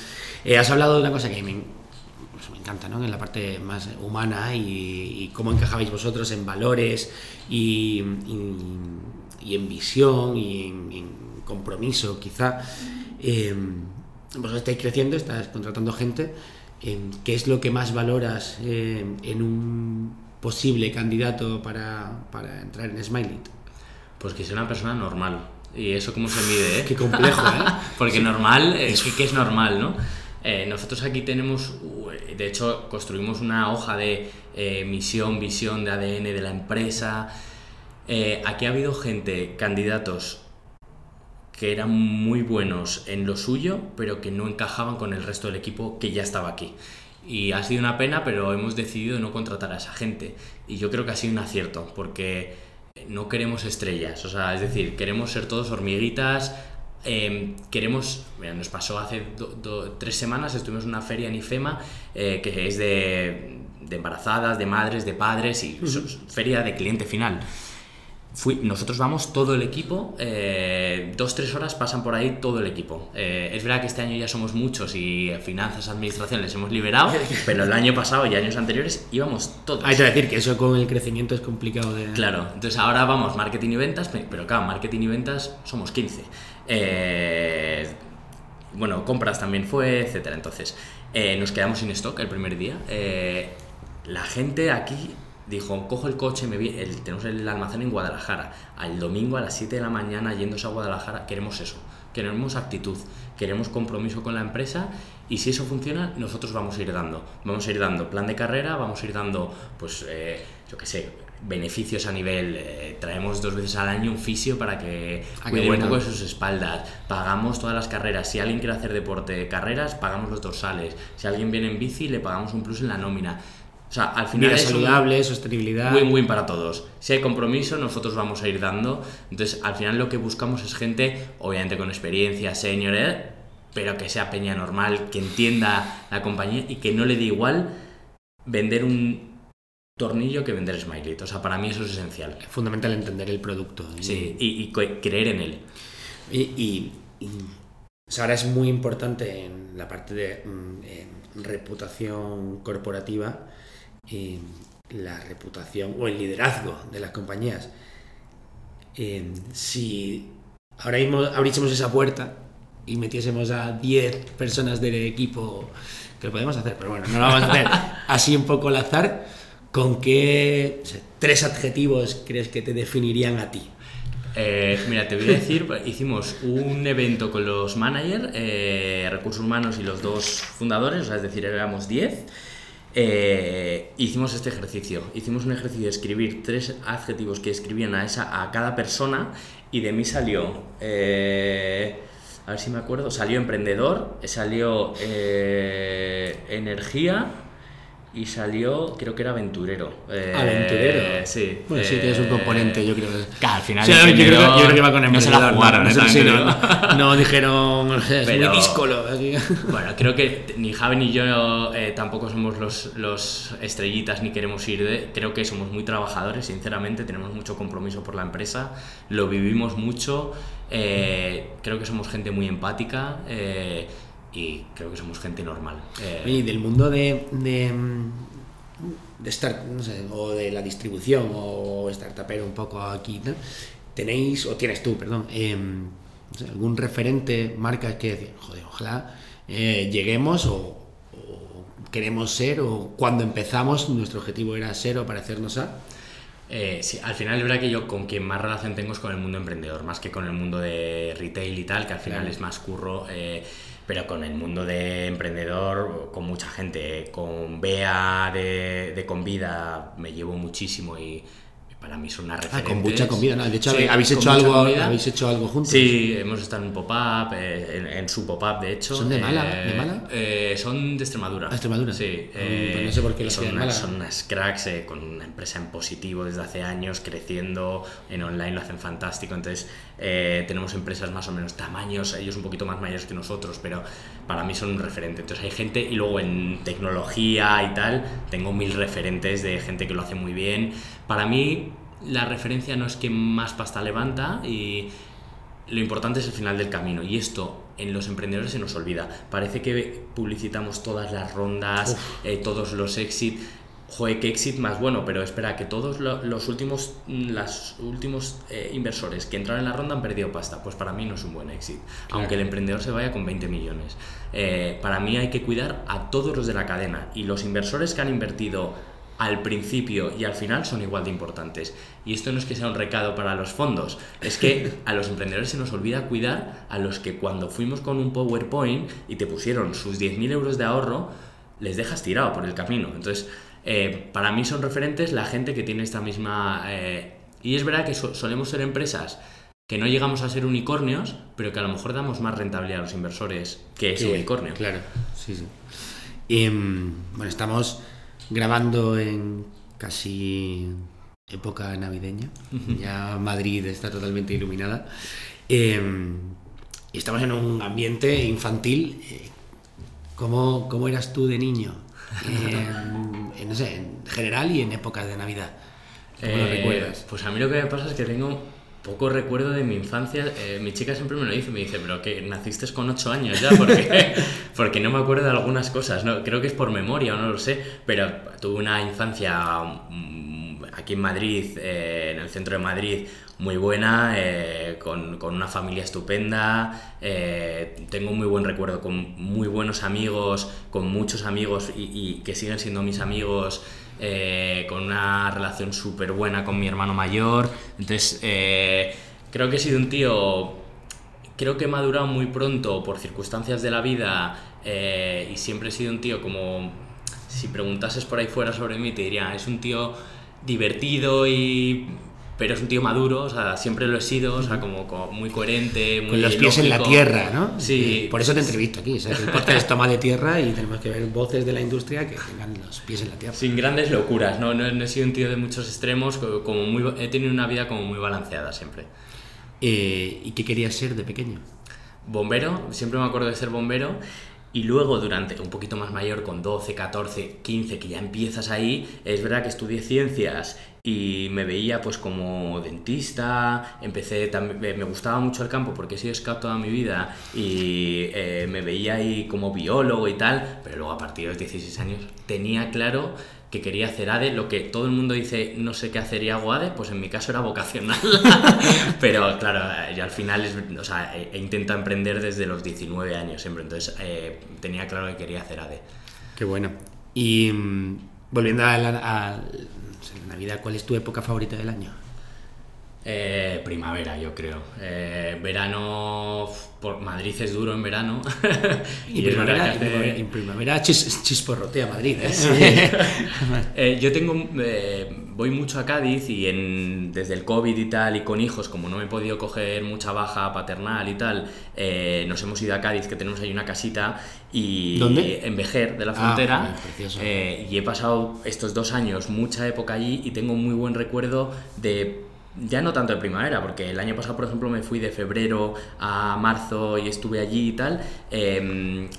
Eh, has hablado de una cosa que me, pues me encanta, ¿no? En la parte más humana y, y cómo encajabais vosotros en valores y, y- y en visión y en, en compromiso, quizá. Eh, vosotros estáis creciendo, estás contratando gente. eh, ¿Qué es lo que más valoras eh, en un posible candidato para, para entrar en Smiley? Pues que sea una persona normal. ¿Y eso cómo se mide, eh? Qué complejo, ¿eh? Porque normal, es que, que es normal, ¿no? Eh, nosotros aquí tenemos, uh, de hecho, construimos una hoja de eh, misión, visión, de ADN de la empresa. Eh, aquí ha habido gente, candidatos que eran muy buenos en lo suyo, pero que no encajaban con el resto del equipo que ya estaba aquí. Y ha sido una pena, pero hemos decidido no contratar a esa gente. Y yo creo que ha sido un acierto, porque no queremos estrellas, o sea, es decir, queremos ser todos hormiguitas. eh, queremos, mira, nos pasó hace do- do- tres semanas, estuvimos en una feria en IFEMA, eh, que es de, de embarazadas, de madres, de padres, y feria de cliente final. Fui, nosotros vamos todo el equipo, eh, dos, tres horas pasan por ahí todo el equipo. Eh, es verdad que este año ya somos muchos y finanzas, administración les hemos liberado, pero el año pasado y años anteriores íbamos todos. Hay que decir que eso con el crecimiento es complicado de... Claro, entonces ahora vamos marketing y ventas, pe- pero claro, marketing y ventas somos 15. Eh, bueno, compras también fue, etcétera. Entonces, eh, nos quedamos sin stock el primer día. Eh, la gente aquí dijo, cojo el coche, me vi, el- tenemos el almacén en Guadalajara. Al domingo a las 7 de la mañana yéndose a Guadalajara, queremos eso. Queremos actitud, queremos compromiso con la empresa y si eso funciona, nosotros vamos a ir dando. Vamos a ir dando plan de carrera, vamos a ir dando, pues, eh, yo qué sé, beneficios a nivel. eh, traemos dos veces al año un fisio para que Ah, cuide un poco de sus espaldas. Pagamos todas las carreras. Si alguien quiere hacer deporte, carreras, pagamos los dorsales. Si alguien viene en bici, le pagamos un plus en la nómina. O sea, al final Vida es un- saludable, sostenibilidad... Win-win para todos. Si hay compromiso, nosotros vamos a ir dando. Entonces, al final lo que buscamos es gente, obviamente con experiencia, senior, ¿eh? pero que sea peña normal, que entienda la compañía y que no le dé igual vender un tornillo que vender Smiley. O sea, para mí eso es esencial. Es fundamental entender el producto. y- Sí, y, y creer en él. Y, y- y, o sea, ahora es muy importante en la parte de mm, reputación corporativa eh, la reputación o el liderazgo de las compañías. Eh, si ahora mismo abriésemos esa puerta y metiésemos a 10 personas del equipo, que lo podemos hacer, pero bueno, no lo vamos a hacer así un poco al azar, ¿con qué o sea, tres adjetivos crees que te definirían a ti? Eh, mira, te voy a decir, hicimos un evento con los managers, eh, recursos humanos y los dos fundadores, o sea, es decir, éramos 10. Eh, hicimos este ejercicio. Hicimos un ejercicio de escribir tres adjetivos que escribían a, esa, a cada persona y de mí salió, eh, a ver si me acuerdo, salió emprendedor, salió eh, energía y salió, creo que era aventurero. Eh, aventurero. Sí. Bueno, sí, tienes un componente, yo creo. Claro, al final. Yo, creo, yo, creo, que va con el No se la jugaron, no, sí, no, no, dijeron, es Pero- muy díscolo. aquí. Bueno, creo que ni Javi ni yo eh, tampoco somos los, los estrellitas ni queremos ir de. Creo que somos muy trabajadores, sinceramente, tenemos mucho compromiso por la empresa, lo vivimos mucho. eh, creo que somos gente muy empática eh, y creo que somos gente normal. Eh, y del mundo de, de, de start, no sé, o de la distribución o startupero un poco aquí, ¿no? tenéis, o tienes tú, perdón, em, no sé, algún referente, marca que decir, joder, ojalá eh, lleguemos o, o queremos ser, o cuando empezamos nuestro objetivo era ser o parecernos a. Eh, sí, al final es verdad que yo con quien más relación tengo es con el mundo emprendedor, más que con el mundo de retail y tal, que al final Claro. es más curro, eh, pero con el mundo de emprendedor, con mucha gente, con Bea de, de Convida me llevo muchísimo y para mí son una Ah, referentes. con mucha comida, ¿no? De hecho, Sí, habéis, hecho algo, comida. habéis hecho algo juntos. Sí, hemos estado en pop-up, eh, en, en su pop-up de hecho. ¿Son de Málaga? Eh, ¿De Málaga? eh, son de Extremadura. Ah, Extremadura. Sí. Eh, pues no sé por qué lo son, unas, Málaga. son unas cracks eh, con una empresa en positivo desde hace años, creciendo, en online lo hacen fantástico. Entonces, eh, tenemos empresas más o menos tamaños, ellos un poquito más mayores que nosotros, pero para mí son un referente. Entonces, hay gente, y luego en tecnología y tal, tengo mil referentes de gente que lo hace muy bien. Para mí, la referencia no es que más pasta levanta y lo importante es el final del camino y esto en los emprendedores se nos olvida. Parece que publicitamos todas las rondas, eh, todos los exit. Joder, qué exit más bueno, pero espera, que todos lo- los últimos, mm, los últimos eh, inversores que entraron en la ronda han perdido pasta. Pues para mí no es un buen exit, aunque el emprendedor se vaya con 20 millones. Eh, para mí hay que cuidar a todos los de la cadena y los inversores que han invertido al principio y al final son igual de importantes. Y esto no es que sea un recado para los fondos, es que a los emprendedores se nos olvida cuidar a los que cuando fuimos con un PowerPoint y te pusieron sus 10.000 euros de ahorro, les dejas tirado por el camino. Entonces, eh, para mí son referentes la gente que tiene esta misma... eh, y es verdad que so- solemos ser empresas que no llegamos a ser unicornios, pero que a lo mejor damos más rentabilidad a los inversores que ese Sí, unicornio. Claro, sí, sí. Em, bueno, estamos grabando en casi época navideña. Ya Madrid está totalmente iluminada. Y estamos en un ambiente infantil. Eh, ¿Cómo, cómo eras tú de niño? En, no sé, en general y en épocas de Navidad. ¿Cómo lo Eh, recuerdas? Pues a mí lo que me pasa es que tengo poco recuerdo de mi infancia. Eh, mi chica siempre me lo dice, me dice, pero que naciste con 8 años ya, porque, porque no me acuerdo de algunas cosas. ¿no? Creo que es por memoria o no lo sé, pero tuve una infancia mm, aquí en Madrid, eh, en el centro de Madrid, muy buena, eh, con, con una familia estupenda, eh, tengo muy buen recuerdo con muy buenos amigos, con muchos amigos y, que siguen siendo mis amigos, eh, con una relación súper buena con mi hermano mayor. Entonces, creo que he sido un tío, creo que he madurado muy pronto por circunstancias de la vida y siempre he sido un tío como, si preguntases por ahí fuera sobre mí, te diría, es un tío divertido y... Pero es un tío maduro, o sea, siempre lo he sido, o sea, como, como muy coherente, muy Con los pies en la lógico. tierra, ¿no? Sí. Eh, Por eso te entrevisto aquí. ¿sabes? El podcast es toma de tierra y tenemos que ver voces de la industria que tengan los pies en la tierra. Sin grandes locuras, ¿no? No, no he sido un tío de muchos extremos, co- como muy, he tenido una vida como muy balanceada siempre. Eh, ¿Y qué querías ser de pequeño? Bombero, siempre me acuerdo de ser bombero. Y luego, durante un poquito más mayor, con 12, 14, 15, que ya empiezas ahí, es verdad que estudié ciencias y me veía pues como dentista, empecé también, me gustaba mucho el campo porque he sido scout toda mi vida y eh, me veía ahí como biólogo y tal, pero luego a partir de los 16 años tenía claro que quería hacer ADE, lo que todo el mundo dice, no sé qué hacer y hago ADE, pues en mi caso era vocacional. Pero claro, yo al final es, o sea, he, intentado emprender desde los 19 años siempre, entonces eh, tenía claro que quería hacer ADE. Qué bueno. Y mm, volviendo a a, la Navidad, ¿cuál es tu época favorita del año? Eh, primavera, yo creo. Eh, verano, por Madrid es duro en verano. y, primavera, en primavera chisporrotea Madrid. ¿eh? yo tengo, voy mucho a Cádiz y en, desde el COVID y tal, y con hijos, como no he podido coger mucha baja paternal y tal, nos hemos ido a Cádiz, que tenemos ahí una casita. Y ¿Dónde? En Vejer, de la ah, frontera. y he pasado estos dos años mucha época allí y tengo un muy buen recuerdo de ya no tanto de primavera, porque el año pasado, por ejemplo, me fui de febrero a marzo y estuve allí y tal. Em,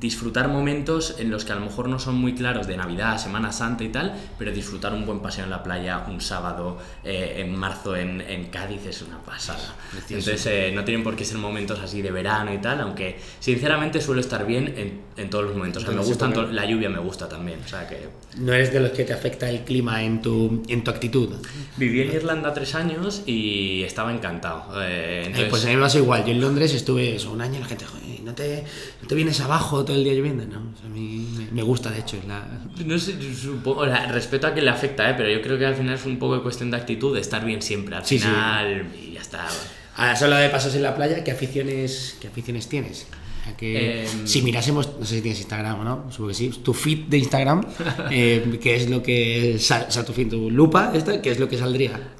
disfrutar momentos en los que a lo mejor no son muy claros de Navidad, Semana Santa y tal, pero disfrutar un buen paseo en la playa un sábado eh, en marzo en, en, Cádiz es una pasada. Entonces eh, no tienen por qué ser momentos así de verano y tal, aunque sinceramente suelo estar bien en, en todos los momentos. O sea, me gusta, la lluvia me gusta también. O sea, que... No eres de los que te afecta el clima en tu, en tu actitud. Viví en Irlanda tres años y estaba encantado. Eh, entonces... pues a mí me pasa igual. Yo en Londres estuve eso, un año y la gente, ¿no te, no te vienes abajo todo el día lloviendo? No, a mí me gusta, de hecho. La... No sé, supongo, respeto a que le afecta, ¿eh? pero yo creo que al final es un poco de cuestión de actitud, de estar bien siempre. Al final, y ya está. Ahora, solo de pasos en la playa, ¿qué aficiones, qué aficiones tienes? Que, em, si mirásemos, no sé si tienes Instagram o no, supongo que sí, tu feed de Instagram, eh, ¿qué es lo que, o sea, tu feed, tu lupa, esta, ¿qué es lo que saldría?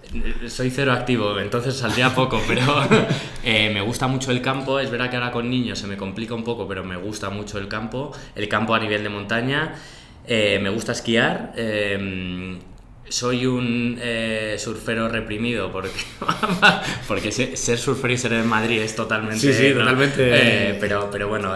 Soy cero activo, entonces saldría poco, pero eh, me gusta mucho el campo. Es verdad que ahora con niños se me complica un poco, pero me gusta mucho el campo. El campo a nivel de montaña. Eh, me gusta esquiar. Em, soy un eh, surfero reprimido porque, porque ser surfero y ser en Madrid es totalmente... Sí, sí, totalmente... pero, pero bueno,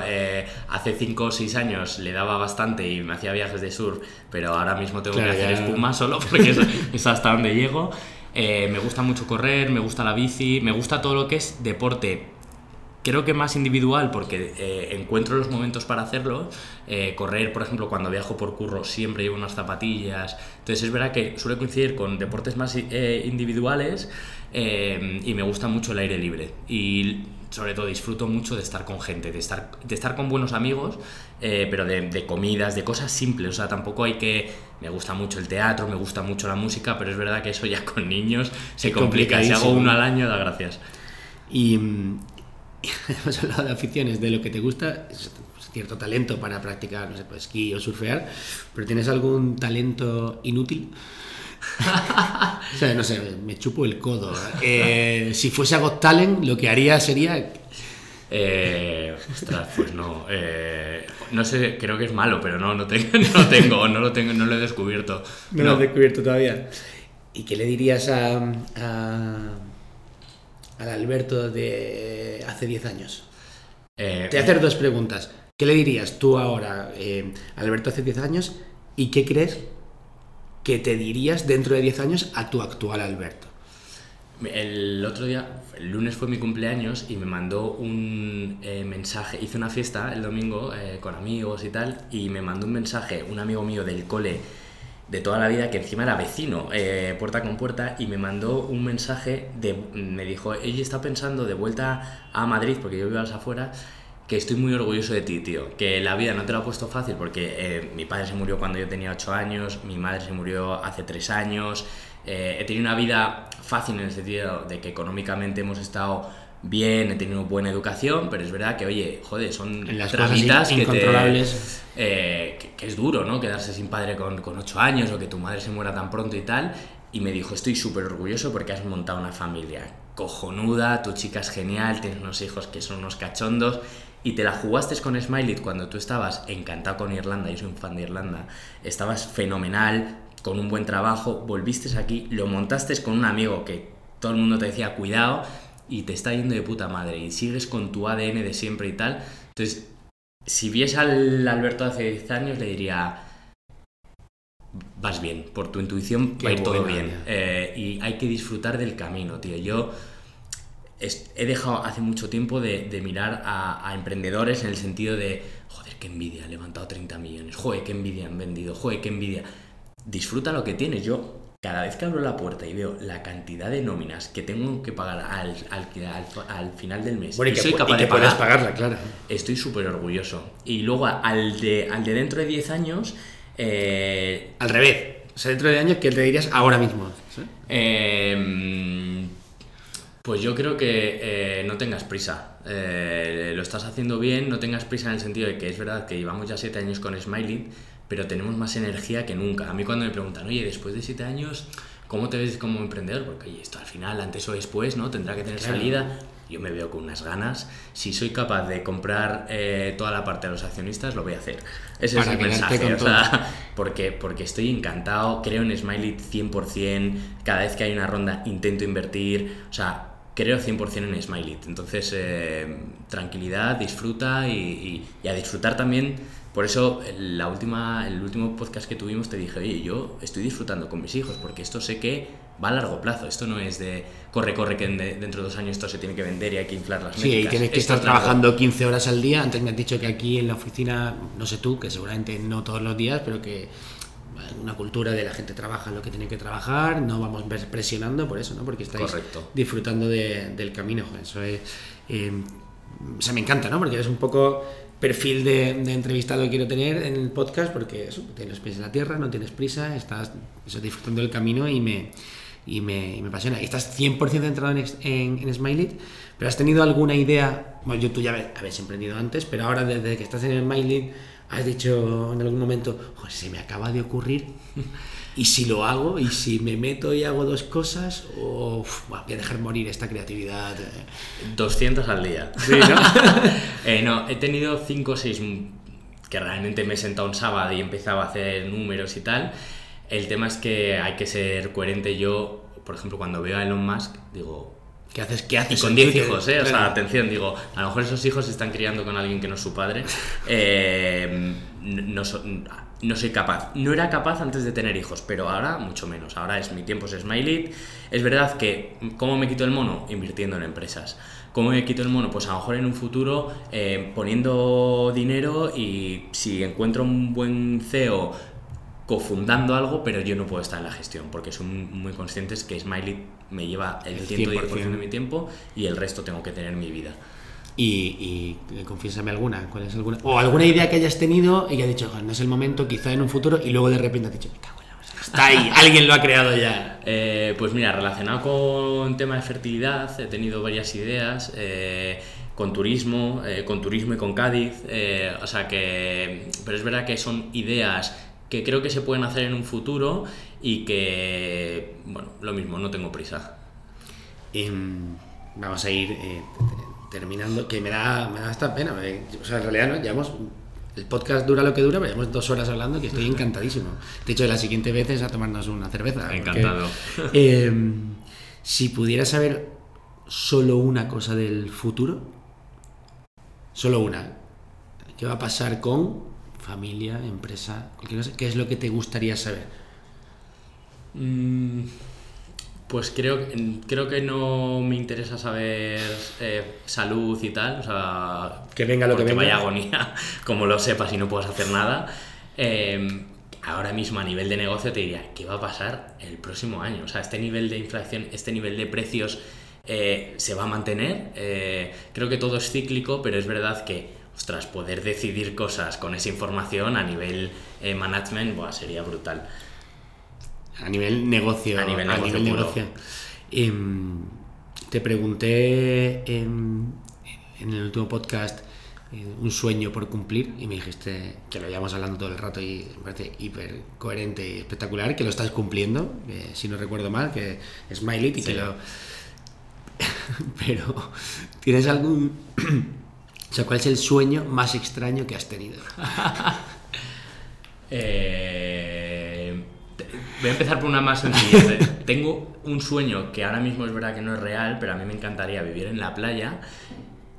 hace 5 o 6 años le daba bastante y me hacía viajes de surf, pero ahora mismo tengo que hacer espuma solo porque es, es hasta donde llego. Eh, me gusta mucho correr, me gusta la bici, me gusta todo lo que es deporte. Creo que más individual porque eh, encuentro los momentos para hacerlo. Eh, correr, por ejemplo, cuando viajo por curro siempre llevo unas zapatillas. Entonces es verdad que suele coincidir con deportes más individuales y me gusta mucho el aire libre. Y sobre todo disfruto mucho de estar con gente, de estar, de estar con buenos amigos, eh, pero de, comidas, de cosas simples. O sea, tampoco hay que... Me gusta mucho el teatro, me gusta mucho la música, pero es verdad que eso ya con niños se complica. Si hago uno al año, da gracias. Y hemos hablado de aficiones, de lo que te gusta, cierto talento para practicar, no sé, pues, esquí o surfear, pero ¿tienes algún talento inútil? o sea, no sé, me chupo el codo. Eh, si fuese a Got Talent, lo que haría sería. Eh, ostras, pues no. Eh, no sé, creo que es malo, pero no, no tengo, no tengo, no lo tengo, no lo he descubierto. No, lo he descubierto todavía. ¿Y qué le dirías a, al Alberto de hace 10 años? Te voy a hacer dos preguntas. ¿Qué le dirías tú ahora, Alberto hace 10 años, y qué crees que te dirías dentro de 10 años a tu actual Alberto? El otro día, el lunes fue mi cumpleaños y me mandó un eh, mensaje. Hice una fiesta el domingo eh, con amigos y tal, y me mandó un mensaje un amigo mío del cole de toda la vida que encima era vecino, eh, puerta con puerta, y me mandó un mensaje de. Me dijo, ella está pensando de vuelta a Madrid, porque yo vivo a las afueras que estoy muy orgulloso de ti, tío. Que la vida no te lo ha puesto fácil porque eh, mi padre se murió cuando yo tenía 8 años, mi madre se murió hace 3 años. Eh, he tenido una vida fácil en el sentido de que económicamente hemos estado bien, he tenido buena educación, pero es verdad que, oye, joder, son en las que, incontrolables. Eh, que, es duro, ¿no? Quedarse sin padre con, con 8 años o que tu madre se muera tan pronto y tal. Y me dijo, estoy súper orgulloso porque has montado una familia cojonuda, tu chica es genial, tienes unos hijos que son unos cachondos y te la jugaste con Smiley cuando tú estabas encantado con Irlanda, yo soy un fan de Irlanda, estabas fenomenal, con un buen trabajo, volviste aquí, lo montaste con un amigo que todo el mundo te decía cuidado y te está yendo de puta madre y sigues con tu ADN de siempre y tal. Entonces, si vies al Alberto hace 10 años, le diría, vas bien, por tu intuición va a ir todo bien. Eh, y hay que disfrutar del camino, tío. Yo he dejado hace mucho tiempo de, mirar a, emprendedores en el sentido de, joder, qué envidia, han levantado 30 millones, joder, qué envidia han vendido, joder, qué envidia. Disfruta lo que tienes. Yo, cada vez que abro la puerta y veo la cantidad de nóminas que tengo que pagar al, al, final del mes, bueno, y, que, soy capaz de pagarla, claro. Estoy súper orgulloso. Y luego al de, al de dentro de 10 años... Eh, al revés. O sea, dentro de años, ¿qué te dirías ahora mismo? Eh, Pues yo creo que eh, no tengas prisa. Eh, lo estás haciendo bien, no tengas prisa en el sentido de que es verdad que llevamos ya siete años con Smiley, pero tenemos más energía que nunca. A mí cuando me preguntan, oye, después de siete años, ¿cómo te ves como emprendedor? Porque oye, esto al final, antes o después, ¿no? Tendrá que tener salida. Yo me veo con unas ganas. Si soy capaz de comprar eh, toda la parte de los accionistas, lo voy a hacer. Ese es el mensaje. O sea, porque, porque estoy encantado, creo en Smiley 100%. Cada vez que hay una ronda intento invertir. O sea, creo 100% en Smiley. Entonces, eh, tranquilidad, disfruta y, a disfrutar también. Por eso, la última, el último podcast que tuvimos te dije, oye, yo estoy disfrutando con mis hijos porque esto sé que va a largo plazo. Esto no es de corre, corre, que dentro de dos años esto se tiene que vender y hay que inflar las Sí, y tienes que estar trabajando 15 horas al día. Antes me has dicho que aquí en la oficina, no sé tú, que seguramente no todos los días, pero que una cultura de la gente trabaja lo que tiene que trabajar, no vamos presionando por eso, ¿no? Porque estáis disfrutando del camino. Eso es, eh, o sea, me encanta, ¿no? Porque es un poco perfil de, entrevistado que quiero tener en el podcast porque eso, tienes pies en la tierra, no tienes prisa, estás disfrutando del camino y me, y me, me apasiona. Y estás 100% centrado en, en, en Smiley, pero has tenido alguna idea, bueno, yo tú ya habías emprendido antes, pero ahora desde que estás en Smiley has dicho en algún momento, se me acaba de ocurrir, y si lo hago, y si me meto y hago dos cosas, o voy a dejar morir esta creatividad. 200 al día. Eh, no, he tenido 5 o 6 que realmente me he sentado un sábado y empezaba a hacer números y tal. El tema es que hay que ser coherente. Yo, por ejemplo, cuando veo a Elon Musk, digo, ¿Qué haces? ¿Qué haces? Y con 10 hijos, ¿eh? O sea, atención, digo, a lo mejor esos hijos se están criando con alguien que no es su padre. Eh, no, no, soy capaz. No era capaz antes de tener hijos, pero ahora mucho menos. Ahora es mi tiempo es Smiley. Es verdad que, ¿cómo me quito el mono? Invirtiendo en empresas. ¿Cómo me quito el mono? Pues a lo mejor en un futuro eh, poniendo dinero y si encuentro un buen CEO cofundando algo, pero yo no puedo estar en la gestión, porque son muy conscientes que Smiley me lleva el, 110% de mi tiempo y el resto tengo que tener mi vida. Y, y confiésame alguna, ¿cuál es alguna? O alguna idea que hayas tenido y que has dicho, no es el momento, quizá en un futuro, y luego de repente has dicho, me cago en la está ahí, alguien lo ha creado ya. Eh, pues mira, relacionado con tema de fertilidad, he tenido varias ideas. Eh, con turismo, eh, con turismo y con Cádiz, o sea que, pero es verdad que son ideas que creo que se pueden hacer en un futuro y que, bueno, lo mismo, no tengo prisa. Em, vamos a ir eh, terminando, que me da, me da esta pena, o sea, en realidad no, llevamos, el podcast dura lo que dura, pero llevamos dos horas hablando que estoy encantadísimo. De hecho, la siguiente vez es a tomarnos una cerveza. Encantado. Em, si pudiera saber solo una cosa del futuro, solo una, ¿qué va a pasar con familia, empresa, ¿qué es lo que te gustaría saber? Mm, pues creo, creo que no me interesa saber eh, salud y tal, o sea, que venga lo que venga. vaya agonía, como lo sepas y no puedas hacer nada. Em, ahora mismo a nivel de negocio te diría, ¿qué va a pasar el próximo año? O sea, este nivel de inflación, este nivel de precios eh, se va a mantener. Eh, creo que todo es cíclico, pero es verdad que ostras, poder decidir cosas con esa información a nivel eh, management sería brutal. A nivel negocio. A nivel negocio. Em, te pregunté en, el último podcast eh, un sueño por cumplir y me dijiste que lo llevamos hablando todo el rato y me parece hiper coherente y espectacular, que lo estás cumpliendo, si no recuerdo mal, que es Smiley y que lo... Pero, ¿tienes algún o sea, ¿cuál es el sueño más extraño que has tenido? Eh, voy a empezar por una más sencilla. Tengo un sueño que ahora mismo es verdad que no es real, pero a mí me encantaría vivir en la playa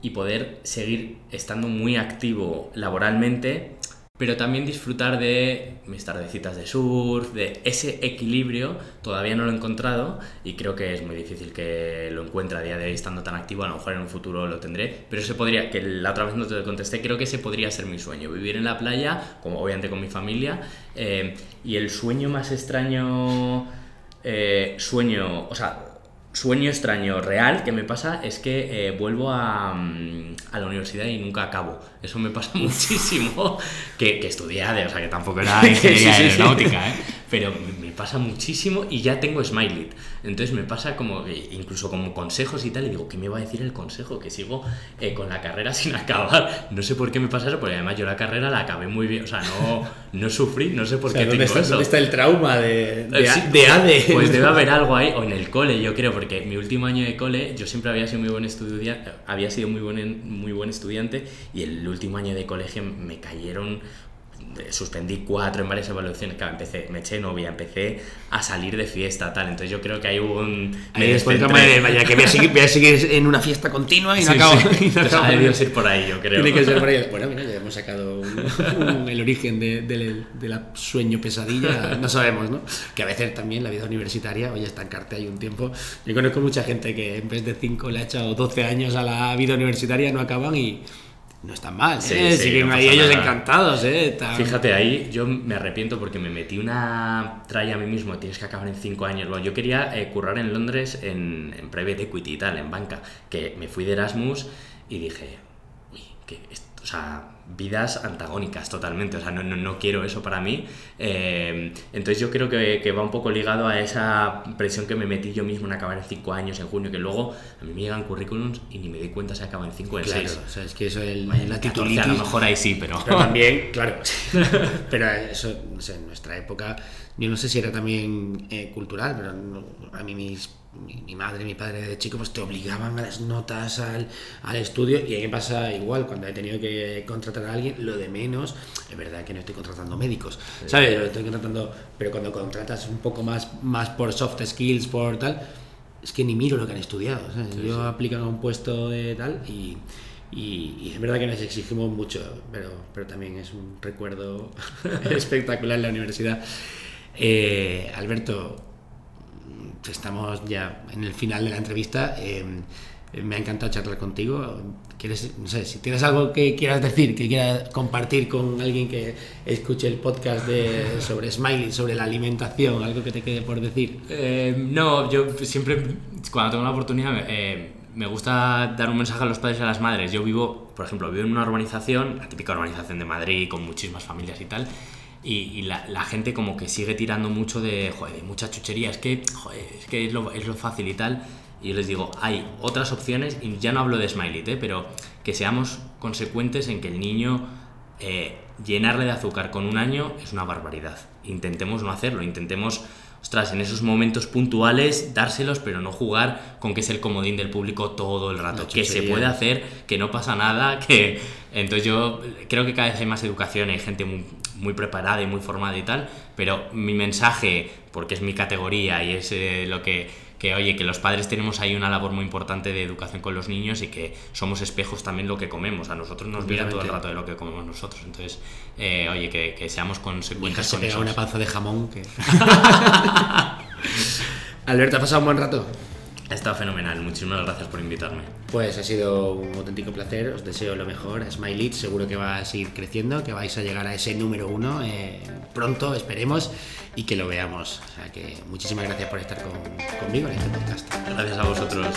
y poder seguir estando muy activo laboralmente pero también disfrutar de mis tardecitas de surf, de ese equilibrio, todavía no lo he encontrado y creo que es muy difícil que lo encuentre a día de hoy estando tan activo, a lo mejor en un futuro lo tendré, pero se podría, que la otra vez no te contesté, creo que ese podría ser mi sueño, vivir en la playa, como obviamente con mi familia, eh, y el sueño más extraño, eh, sueño, o sea, sueño extraño real que me pasa es que eh, vuelvo a, mm, a, la universidad y nunca acabo. Eso me pasa muchísimo. que, que estudié o sea, que tampoco era ingeniería aeronáutica, ¿eh? Pero me pasa muchísimo y ya tengo Smiley. Entonces me pasa como, incluso como consejos y tal, y digo, ¿qué me va a decir el consejo? Que sigo eh, con la carrera sin acabar. No sé por qué me pasa eso, porque además yo la carrera la acabé muy bien, o sea, no, no sufrí, no sé por qué ¿dónde tengo está, eso. ¿Dónde está el trauma de, de, Eh, de ADE? Pues debe haber algo ahí, o en el cole, yo creo, porque mi último año de cole yo siempre había sido muy buen estudiante, había sido muy buen, muy buen estudiante y el último año de colegio me cayeron suspendí cuatro en varias evaluaciones, claro, empecé, me eché novia, empecé a salir de fiesta, tal, entonces yo creo que hay un... Ahí después trauma de, vaya, que voy a, seguir, voy a seguir en una fiesta continua y no Sí, acabo. sí. y no acabo. por ahí, yo creo. Tiene que ser por ahí. Bueno, mira, ya hemos sacado un- un- el origen de, del- de la sueño pesadilla. No sabemos, ¿no? Que a veces también la vida universitaria, oye, estancarte ahí un tiempo. Yo conozco mucha gente que en vez de 5 le ha echado 12 años a la vida universitaria, no acaban y no están mal. Sí, ¿eh? sí, no ahí ellos encantados, ¿eh? Tan- Fíjate, ahí yo me arrepiento porque me metí una tralla a mí mismo, tienes que acabar en cinco años. Bueno, yo quería eh, currar en Londres en, en private equity y tal, en banca, que me fui de Erasmus y dije, uy, que esto, o sea, vidas antagónicas totalmente, o sea, no, no, no quiero eso para mí. Eh, entonces yo creo que, que va un poco ligado a esa presión que me metí yo mismo en acabar en cinco años, en junio, que luego a mí me llegan currículums y ni me di cuenta si acabo en cinco o en Claro, seis. o sea, es que eso es Vaya, la 14, titulitis. a lo mejor ahí sí, pero... Pero también, claro. pero eso, no sé, en nuestra época, yo no sé si era también eh, cultural, pero no- a mí mis, mi, mi madre, mi padre de chico, pues te obligaban a las notas, al, al estudio, y a mí me pasa igual, cuando he tenido que contratar a alguien, lo de menos, es verdad que no estoy contratando médicos, ¿sabes? Estoy contratando, pero cuando contratas un poco más, más por soft skills, por tal, es que ni miro lo que han estudiado. ¿sabes? Yo aplican a un puesto de tal y, y, y es verdad que nos exigimos mucho, pero, pero también es un recuerdo espectacular en la universidad. Eh, Alberto, estamos ya en el final de la entrevista. eh, me ha encantado charlar contigo. ¿Quieres, no sé, si tienes algo que quieras decir, que quieras compartir con alguien que escuche el podcast de, sobre Smiley, sobre la alimentación, algo que te quede por decir? Eh, no, yo siempre, cuando tengo la oportunidad, eh, me gusta dar un mensaje a los padres y a las madres. Yo vivo, por ejemplo, vivo en una urbanización, la típica urbanización de Madrid, con muchísimas familias y tal, y, y la, la gente como que sigue tirando mucho de, joder, de mucha chuchería, es que, joder, es que es lo, es lo fácil y tal. Y yo les digo, hay otras opciones, y ya no hablo de Smiley, ¿eh? pero que seamos consecuentes en que el niño eh, llenarle de azúcar con un año es una barbaridad. Intentemos no hacerlo, intentemos, ostras, en esos momentos puntuales dárselos, pero no jugar con que es el comodín del público todo el rato. Que se puede hacer, que no pasa nada, que... Entonces yo creo que cada vez hay más educación, hay gente muy, muy preparada y muy formada y tal, pero mi mensaje, porque es mi categoría y es eh, lo que que oye, que los padres tenemos ahí una labor muy importante de educación con los niños y que somos espejos también lo que comemos. A nosotros nos miran todo el rato de lo que comemos nosotros. Entonces, eh, oye, que, que seamos consecuentes se con eso. una panza de jamón que... Alberto, ¿ha pasado un buen rato? Ha estado fenomenal. Muchísimas gracias por invitarme. Pues ha sido un auténtico placer, os deseo lo mejor. Smiley seguro que va a seguir creciendo, que vais a llegar a ese número uno eh, pronto, esperemos, y que lo veamos. O sea que muchísimas gracias por estar con- conmigo en este podcast. Gracias a vosotros.